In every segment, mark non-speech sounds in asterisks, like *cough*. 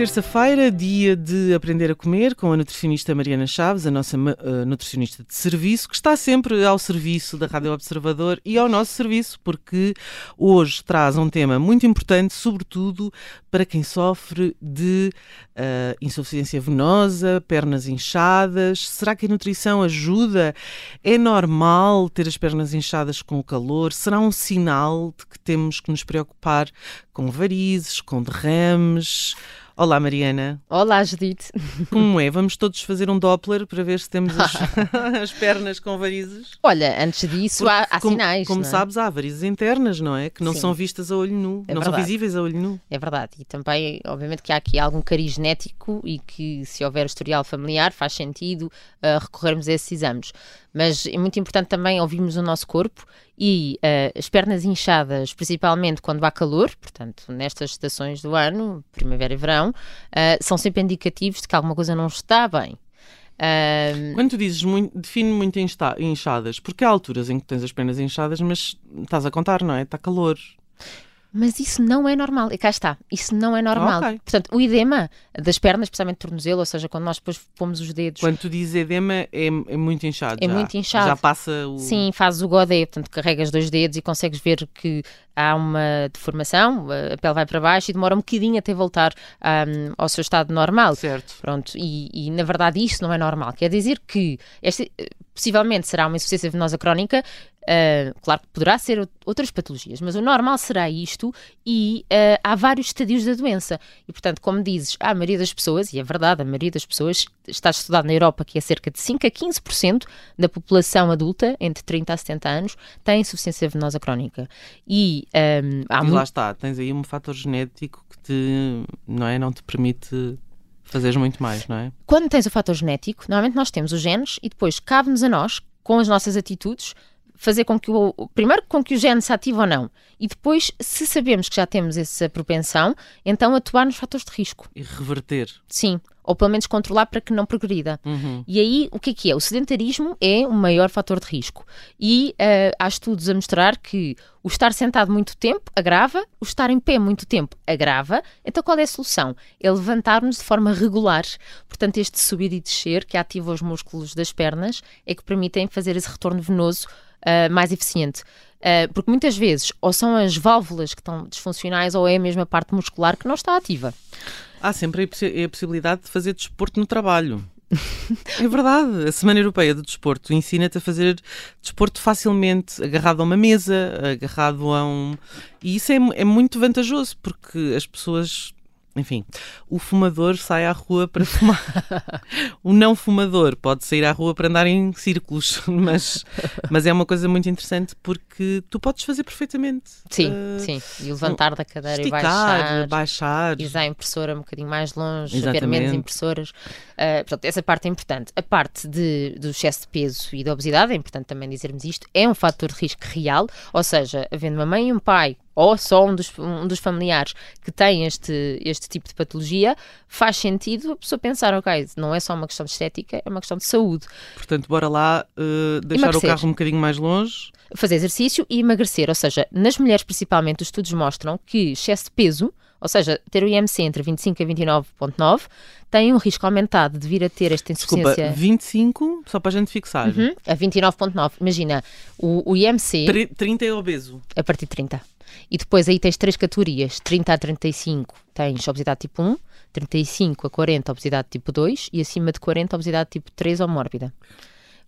Terça-feira, dia de aprender a comer com a nutricionista Mariana Chaves, a nossa uh, nutricionista de serviço, que está sempre ao serviço da Rádio Observador e ao nosso serviço, porque hoje traz um tema muito importante, sobretudo para quem sofre de uh, insuficiência venosa, pernas inchadas. Será que a nutrição ajuda? É normal ter as pernas inchadas com o calor? Será um sinal de que temos que nos preocupar com varizes, com derrames? Olá, Mariana. Olá, Judite. *laughs* Como é? Vamos todos fazer um Doppler para ver se temos as, *laughs* *laughs* as pernas com varizes? Olha, antes disso há, há como, sinais. Como é? sabes, há varizes internas, não é? Que não Sim. são vistas a olho nu, É não verdade. são visíveis a olho nu. É verdade. E também, obviamente, que há aqui algum cariz genético e que, se houver historial familiar, faz sentido uh, recorrermos a esses exames. Mas é muito importante também ouvirmos o nosso corpo e uh, as pernas inchadas, principalmente quando há calor, portanto, nestas estações do ano, primavera e verão, uh, são sempre indicativos de que alguma coisa não está bem. Uh, Quando tu dizes muito, define muito insta- inchadas, porque há alturas em que tens as pernas inchadas, mas estás a contar, não é? Está calor. Mas isso não é normal. E cá está. Isso não é normal. Ok. Portanto, o edema das pernas, especialmente tornozelo, ou seja, quando nós depois pomos os dedos. Quando tu dizes edema, é, é muito inchado. É já. muito inchado. Já passa o. Sim, fazes o godê, portanto, carregas dois dedos e consegues ver que há uma deformação, a pele vai para baixo e demora um bocadinho até voltar ahm, ao seu estado normal. Certo. Pronto, e, e, na verdade isso não é normal. Quer dizer que este, eh, possivelmente será uma insuficiência venosa crónica, ah, claro que poderá ser out- outras patologias, mas o normal será isto e ah, há vários estadios da doença. E portanto, como dizes, a maioria das pessoas, e é verdade, a maioria das pessoas, está estudado na Europa que é cerca de 5 a 15% da população adulta, entre 30 a 70 anos, tem insuficiência venosa crónica. E ahm, há e muito lá está, tens aí um fator genético que te, não é? Não te permite fazeres muito mais, não é? quando tens o fator genético, normalmente nós temos os genes e depois cabe-nos a nós, com as nossas atitudes, fazer com que o. Primeiro, com que o gene se ative ou não. E depois, se sabemos que já temos essa propensão, então atuar nos fatores de risco. E reverter. Sim. Ou pelo menos controlar para que não progrida. Uhum. E aí, o que é que é? O sedentarismo é o maior fator de risco. E eh, há estudos a mostrar que o estar sentado muito tempo agrava, o estar em pé muito tempo agrava. Então, qual é a solução? É levantar-nos de forma regular. Portanto, este subir e descer, que ativa os músculos das pernas, é que permitem fazer esse retorno venoso eh, mais eficiente. Eh, porque muitas vezes, ou são as válvulas que estão disfuncionais, ou é a mesma parte muscular que não está ativa. Há sempre a possi- a possibilidade de fazer desporto no trabalho. É verdade. A Semana Europeia do Desporto ensina-te a fazer desporto facilmente, agarrado a uma mesa, agarrado a um. E isso é, é muito vantajoso porque as pessoas. Enfim, o fumador sai à rua para fumar. *laughs* o não fumador pode sair à rua para andar em círculos, *laughs* mas, mas é uma coisa muito interessante porque tu podes fazer perfeitamente. Sim, Eh, sim. E levantar da cadeira e Esticar, baixar. baixar. e usar a impressora um bocadinho mais longe, haver Exatamente. menos impressoras. Uh, portanto, essa parte é importante. A parte de, do excesso de peso e da obesidade, é importante também dizermos isto, é um fator de risco real, ou seja, havendo uma mãe e um pai, ou só um dos, um dos familiares que tem este, este tipo de patologia, faz sentido a pessoa pensar, ok, não é só uma questão de estética, é uma questão de saúde. Portanto, bora lá eh, deixar Emagrecer. o carro um bocadinho mais longe. fazer exercício e emagrecer. Ou seja, nas mulheres principalmente, os estudos mostram que excesso de peso, ou seja, ter o IMC entre 25 a 29,9, tem um risco aumentado de vir a ter esta Desculpa, insuficiência. 25, só para a gente fixar. Uhum, a 29,9. Imagina, o, o IMC Tri- 30 é obeso. a partir de 30. E depois aí tens três categorias: 30 a 35 tens obesidade tipo 1, 35 a 40 obesidade tipo 2 e acima de 40 obesidade tipo 3 ou mórbida.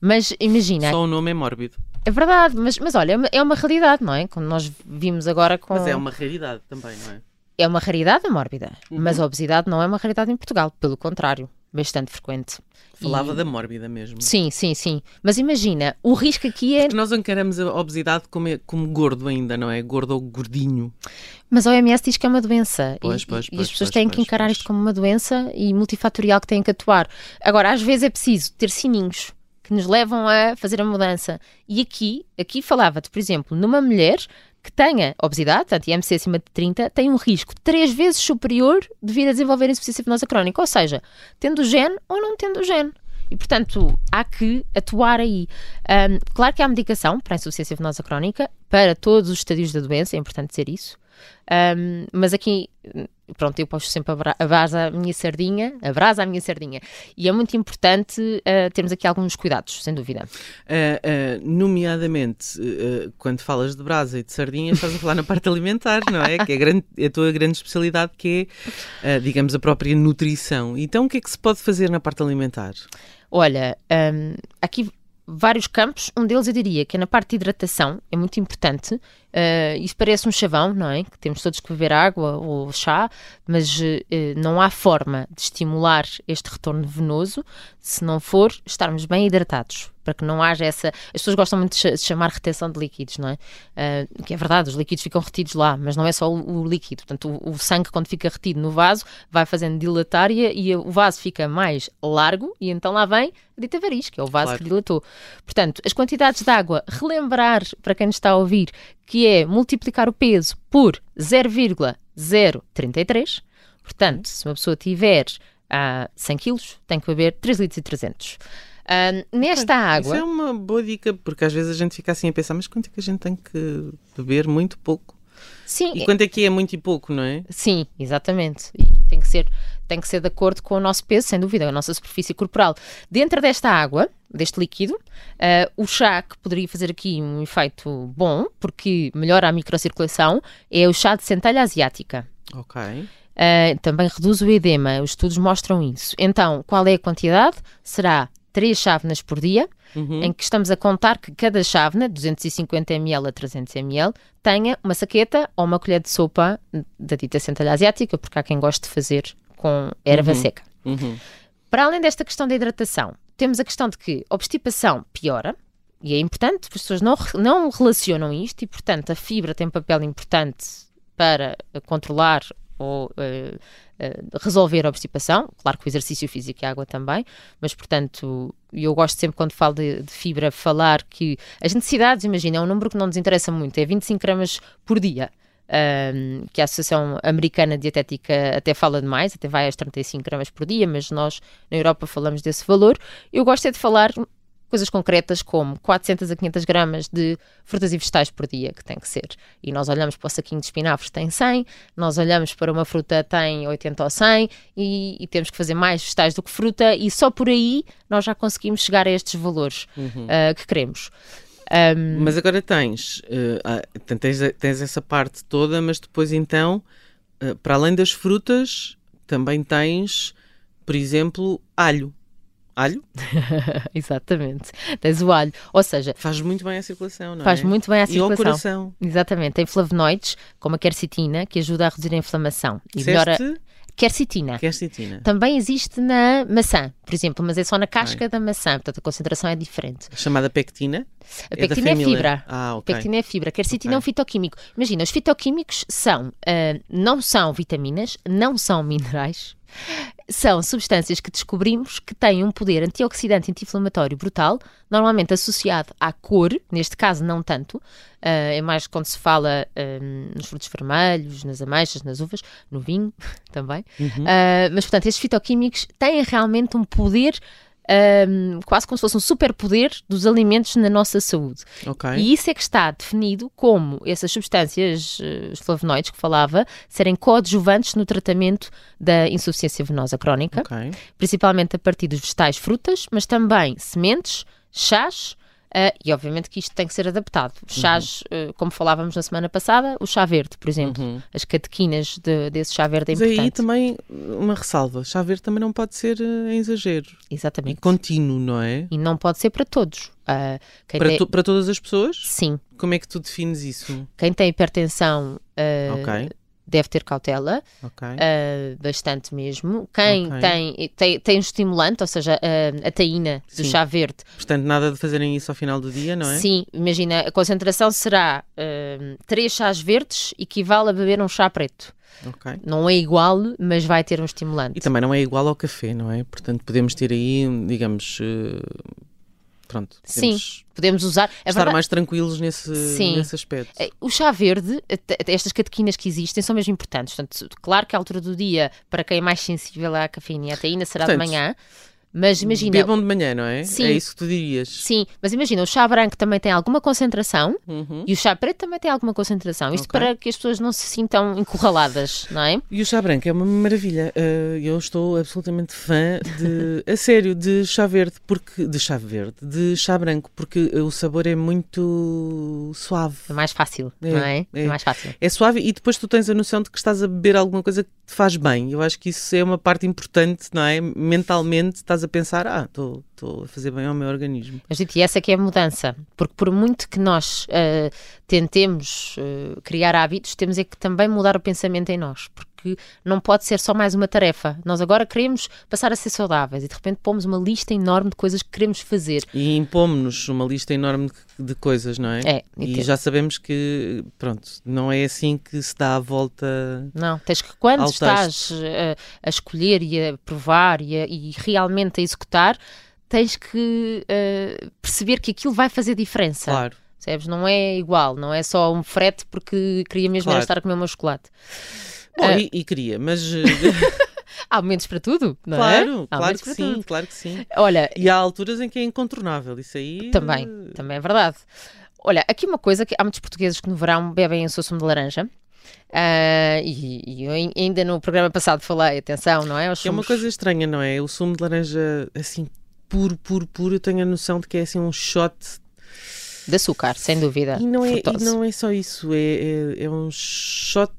Mas imagina, Só o nome é mórbido. é verdade, mas, mas olha, é uma- é realidade, não é? Como nós vimos agora com. Mas é uma raridade também, não é? É uma raridade a mórbida, Uhum. mas a obesidade não é uma raridade em Portugal, pelo contrário, bastante frequente. Falava E- da mórbida mesmo. Sim, sim, sim. Mas imagina, o risco aqui é. Porque nós encaramos a obesidade como, como gordo ainda, não é? Gordo ou gordinho. Mas a OMS diz que é uma doença. Pois, e, pois, e pois, as pessoas pois, têm que pois, encarar pois. isto como uma doença e multifatorial que têm que atuar. Agora, às vezes é preciso ter sininhos que nos levam a fazer a mudança. E aqui, aqui falava-te, por exemplo, numa mulher que tenha obesidade, portanto, IMC acima de 30, tem um risco três vezes superior de vir a desenvolver insuficiência venosa crónica. Ou seja, tendo o gene ou não tendo o gene. E, portanto, há que atuar aí. Ahm, claro que há medicação para a insuficiência venosa crónica, para todos os estadios da doença, é importante dizer isso. Ahm, mas aqui, pronto, eu posto sempre a brasa a minha sardinha, a brasa a minha sardinha. E é muito importante uh, termos aqui alguns cuidados, sem dúvida. Uh, uh, nomeadamente, quando falas de brasa e de sardinha, estás a falar na parte alimentar, não é? Que é a, grande, é a tua grande especialidade, que é, digamos, a própria nutrição. Então, o que é que se pode fazer na parte alimentar? Olha, um, aqui vários campos. Um deles eu diria que é na parte de hidratação, é muito importante. Uh, isso parece um chavão, não é? Que temos todos que beber água ou chá, mas uh, não há forma de estimular este retorno venoso se não for estarmos bem hidratados, para que não haja essa. As pessoas gostam muito de chamar retenção de líquidos, não é? Uh, que é verdade, os líquidos ficam retidos lá, mas não é só o, o líquido. Portanto, o, o, sangue, quando fica retido no vaso, vai fazendo dilatar e, e, o vaso fica mais largo e então lá vem a dita variz, que é o vaso claro. que dilatou. Portanto, as quantidades de água, relembrar para quem nos está a ouvir que é multiplicar o peso por 0,033. Portanto, se uma pessoa tiver uh, 100 kg, tem que beber 3 litros e 300. Nesta água. Isso é uma boa dica, porque às vezes a gente fica assim a pensar, mas quanto é que a gente tem que beber? Muito pouco. Sim. E quanto é que é muito e pouco, não é? Sim, exatamente. E tem que ser, tem que ser de acordo com o nosso peso, sem dúvida, a nossa superfície corporal. Dentro desta água, deste líquido, uh, o chá que poderia fazer aqui um efeito bom, porque melhora a microcirculação, é o chá de centelha asiática. Ok. Uh, também reduz o edema, os estudos mostram isso. Então, qual é a quantidade? Será 3 chávenas por dia, uhum. em que estamos a contar que cada chávena, 250 ml a 300 ml, tenha uma saqueta ou uma colher de sopa da dita centelha asiática, porque há quem goste de fazer com erva uhum. seca. Uhum. Para além desta questão da hidratação, temos a questão de que a obstipação piora, e é importante, as pessoas não, não relacionam isto, e portanto a fibra tem um papel importante para controlar ou uh, uh, resolver a obstipação. Claro que o exercício físico e a água também, mas portanto, eu gosto sempre quando falo de, de fibra falar que as necessidades, imagina, é um número que não nos interessa muito, é 25 gramas por dia. Um, que a Associação Americana Dietética até fala de mais, até vai às 35 gramas por dia, mas nós na Europa falamos desse valor. Eu gosto é de falar coisas concretas como 400 a 500 gramas de frutas e vegetais por dia, que tem que ser. E nós olhamos para o saquinho de espinafres, tem 100, nós olhamos para uma fruta, tem 80 ou 100, e, e temos que fazer mais vegetais do que fruta, e só por aí nós já conseguimos chegar a estes valores uhum. uh, que queremos. Um... Mas agora tens, uh, tens, tens essa parte toda, mas depois então, uh, para além das frutas, também tens, por exemplo, alho alho? *laughs* Exatamente. Tens o alho. Ou seja, faz muito bem à circulação, não faz é? Faz muito bem à circulação. E ao coração. Exatamente. Tem flavonoides, como a quercetina, que ajuda a reduzir a inflamação e melhora quercetina. Quercetina. Também existe na maçã, por exemplo, mas é só na casca da maçã, portanto a concentração é diferente. A chamada pectina? A é pectina é, é fibra. Ah, ok. Pectina é fibra. Quercetina okay. é um fitoquímico. Imagina, os fitoquímicos são, uh, não são vitaminas, não são minerais, são substâncias que descobrimos que têm um poder antioxidante anti-inflamatório brutal, normalmente associado à cor, neste caso não tanto, uh, é mais quando se fala uh, nos frutos vermelhos, nas ameixas, nas uvas, no vinho *laughs* também. Uhum. Uh, mas, portanto, estes fitoquímicos têm realmente um poder um, quase como se fosse um superpoder dos alimentos na nossa saúde. Okay. E isso é que está definido como essas substâncias, uh, os flavonoides que falava, serem coadjuvantes no tratamento da insuficiência venosa crónica, okay. principalmente a partir dos vegetais, frutas, mas também sementes, chás, Uh, e obviamente que isto tem que ser adaptado. Chás, uhum. uh, como falávamos na semana passada, o chá verde, por exemplo, uhum. as catequinas de, desse chá verde é Mas importante. aí também uma ressalva: chá verde também não pode ser uh, em exagero. Exatamente. E contínuo, não é? E não pode ser para todos. para, tem... para todas as pessoas? Sim. Como é que tu defines isso? Quem tem hipertensão. Okay deve ter cautela, okay. uh, bastante mesmo. Quem okay. tem, tem, tem um estimulante, ou seja, uh, a taína do chá verde. Portanto, nada de fazerem isso ao final do dia, não é? Sim, imagina, a concentração será uh, três chás verdes, equivale a beber um chá preto. Okay. Não é igual, mas vai ter um estimulante. E também não é igual ao café, não é? Portanto, podemos ter aí, digamos, pronto. Sim, podemos usar. É estar verdade... mais tranquilos nesse, nesse aspecto. É, o chá verde, estas catequinas que existem, são mesmo importantes. Portanto, claro que a altura do dia, para quem é mais sensível à cafeína e à taína, será Portanto, de manhã. Mas imagina. Bebam de manhã, não é? Sim. É isso que tu dirias. Sim, mas imagina, o chá branco também tem alguma concentração Uhum. e o chá preto também tem alguma concentração. Isto Ok. para que as pessoas não se sintam encurraladas, não é? E o chá branco é uma maravilha. Uh, eu estou absolutamente fã de, *laughs* a sério, de chá verde, porque de chá verde, de chá branco, porque o sabor é muito suave. É mais fácil, É, não é? É é. mais fácil. É suave e depois tu tens a noção de que estás a beber alguma coisa que te faz bem. Eu acho que isso é uma parte importante, não é? Mentalmente estás a pensar, ah, estou a fazer bem ao meu organismo. Mas dito, e essa que é a mudança, porque por muito que nós ah, tentemos ah, criar hábitos, temos é que também mudar o pensamento em nós, porque não pode ser só mais uma tarefa. Nós agora queremos passar a ser saudáveis e de repente pomos uma lista enorme de coisas que queremos fazer. E impomos-nos uma lista enorme de, coisas, não é? É, e E já sabemos que, pronto, não é assim que se dá a volta. Não, tens que quando estás eh, a, escolher e a provar e, a- e realmente a executar, tens que eh, perceber que aquilo vai fazer diferença. Claro. Percebes? Não é igual, não é só um frete porque queria mesmo Claro. estar a comer o meu chocolate. Bom, Ah. e, e queria, mas. eh, *laughs* Há momentos para tudo, não é? claro, Há claro que sim, tudo. claro que sim. Olha, E há alturas em que é incontornável, isso aí. também, eh, também é verdade. Olha, aqui uma coisa que há muitos portugueses que no verão bebem o seu sumo de laranja. Ah, e, eu ai- ainda no programa passado falei, atenção, não é? Os é uma coisa estranha, não é? O sumo de laranja, assim, puro, puro, puro, eu tenho a noção de que é assim um shot. De açúcar, sem dúvida. E não é, e não é só isso, é, é, é um shot.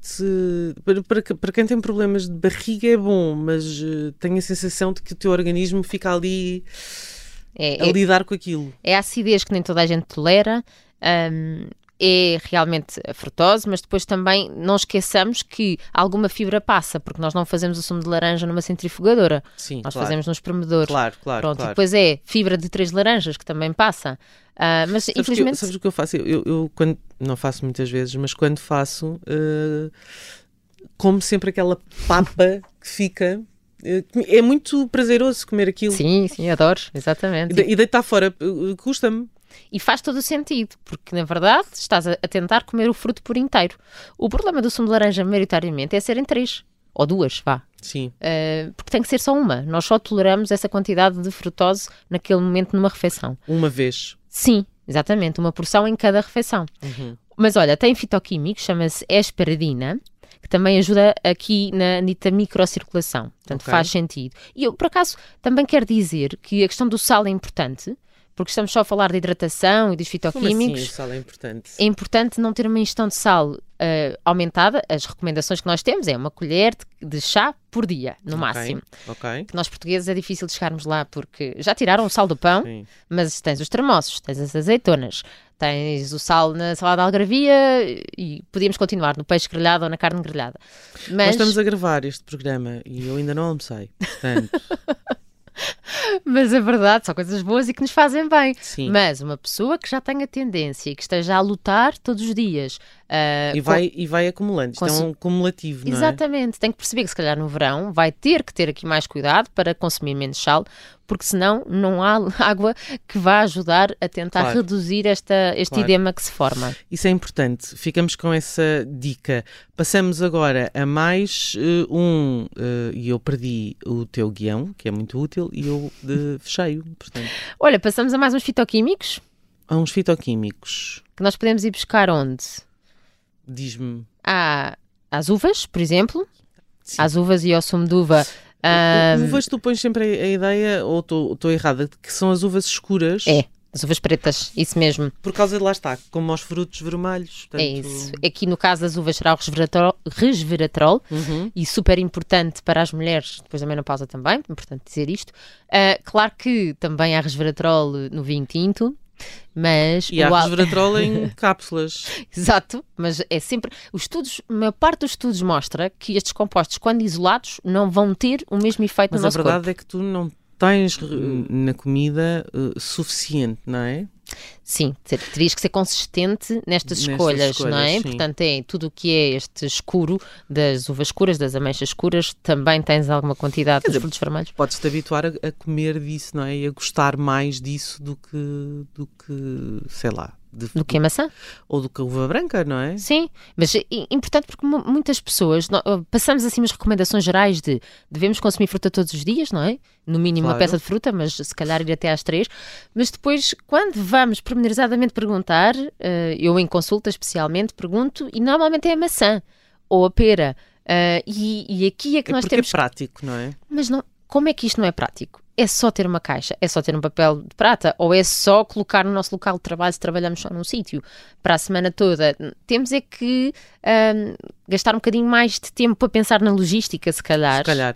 Para, para, para quem tem problemas de barriga é bom, mas eh, tenho a sensação de que o teu organismo fica ali É, a é- lidar com aquilo. é a acidez que nem toda a gente tolera. hum, é realmente a frutose, mas depois também não esqueçamos que alguma fibra passa, porque nós não fazemos o sumo de laranja numa centrifugadora, Sim, nós claro. fazemos num espremedor. Claro, claro, Pronto, e claro. depois é fibra de três laranjas que também passa. Ah, mas Sabes, que eu- infelizmente sabes o que eu faço? Eu, eu- quando, não faço muitas vezes, mas quando faço, eh, como sempre aquela papa que fica. eh, é muito prazeroso comer aquilo. Sim, sim, adoro, exatamente. E, e deitar fora custa-me. E faz todo o sentido, porque na verdade estás a, a tentar comer o fruto por inteiro. O problema do sumo de laranja, maioritariamente, é serem três ou duas, vá. Sim. Uh, porque tem que ser só uma. Nós só toleramos essa quantidade de frutose naquele momento numa refeição. Uma vez. Sim, exatamente, uma porção em cada refeição. Uhum. Mas olha, tem fitoquímicos, chama-se esperidina, que também ajuda aqui na dita microcirculação. Portanto, Ok. faz sentido. E eu, por acaso, também quero dizer que a questão do sal é importante, porque estamos só a falar de hidratação e dos Como assim fitoquímicos. o sal é importante? É importante não ter uma ingestão de sal eh, aumentada. As recomendações que nós temos é uma colher de, de chá por dia, no Ok, máximo. Ok. Que nós portugueses é difícil de chegarmos lá porque já tiraram o sal do pão, Sim. mas tens os termossos, tens as azeitonas, tens o sal na salada de algarvia e podíamos continuar no peixe grelhado ou na carne grelhada. Nós Mas, estamos a gravar este programa e eu ainda não almocei. Portanto, *laughs* mas é verdade, são coisas boas e que nos fazem bem. sim. Mas uma pessoa que já tenha tendência e que esteja a lutar todos os dias ah, E com- vai, e vai acumulando. Isto é Consu- um cumulativo, não é? Exatamente, tem que perceber que se calhar no verão vai ter que ter aqui mais cuidado para consumir menos sal, porque senão não há *laughs* água que vá ajudar a tentar Claro. reduzir esta, este Claro. edema que se forma. Isso é importante. Ficamos com essa dica. Passamos agora a mais eh, um, eh, e eu perdi o teu guião, que é muito útil, e eu de, *laughs* fechei-o. Olha, passamos a mais uns fitoquímicos há uns fitoquímicos. que nós podemos ir buscar onde? Diz-me. Há as uvas, por exemplo, Sim. às uvas e ao sumo de uva. Ah, Uvas, tu pões sempre a, ideia, ou estou errada, que são as uvas escuras. é, as uvas pretas, isso mesmo. Por causa de lá está, como aos frutos vermelhos. É portanto- isso. Aqui no caso das uvas será o resveratrol, resveratrol Uhum. e super importante para as mulheres, depois da menopausa também, importante dizer isto. Ah, claro que também há resveratrol no vinho tinto, mas E há al- resveratrol em *laughs* cápsulas. Exato, mas é sempre. Os estudos, a maior parte dos estudos mostra que estes compostos, quando isolados, não vão ter o mesmo efeito Mas no a nosso verdade corpo. é que tu não tens eh, na comida eh, suficiente, não é? Sim, ter- terias que ser consistente nestas Nestas escolhas, não é? escolhas, sim. Portanto, é tudo o que é este escuro, das uvas escuras, das ameixas escuras, também tens alguma quantidade dos dizer, frutos vermelhos. Podes-te habituar a, a comer disso, não é? E a gostar mais disso do que, do que, sei lá, de- Do que a maçã? ou do que a uva branca, não é? Sim, mas é importante porque mu- muitas pessoas nó- uh, passamos assim umas recomendações gerais de devemos consumir fruta todos os dias, não é? No mínimo uma Claro. peça de fruta, mas se calhar ir até às três. Mas depois, quando vamos pormenorizadamente perguntar, uh, eu em consulta especialmente pergunto, e normalmente é a maçã ou a pera. Uh, e, e aqui é que É nós porque temos é prático, não é? mas não, como é que isto não é prático? É só ter uma caixa? É só ter um papel de prata? Ou é só colocar no nosso local de trabalho se trabalhamos só num sítio para a semana toda? Temos é que ahm, gastar um bocadinho mais de tempo para pensar na logística, se calhar, Se calhar.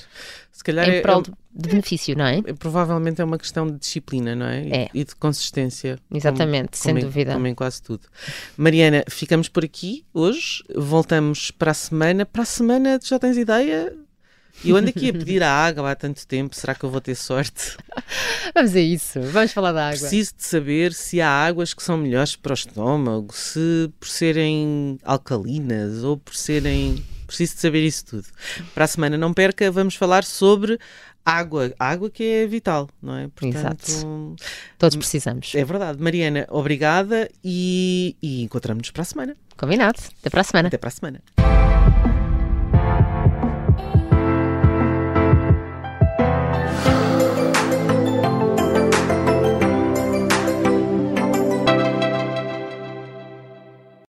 Se calhar em é, prol é- de, benefício, não é? é- provavelmente é uma questão de disciplina, não é? E, É. e de consistência. Exatamente, como- sem como em- dúvida. Como em quase tudo. Mariana, ficamos por aqui hoje. Voltamos para a semana. Para a semana, tu já tens ideia? Eu ando aqui a pedir a água há tanto tempo. Será que eu vou ter sorte? *laughs* Vamos a isso, vamos falar da água. Preciso de saber se há águas que são melhores para o estômago, se por serem alcalinas ou por serem. Preciso de saber isso tudo. Para a semana, não perca, vamos falar sobre água. Água que é vital, não é? Portanto, Todos precisamos. é verdade. Mariana, obrigada e, e encontramos-nos para a semana. Combinado. Até para a semana. Até para a semana.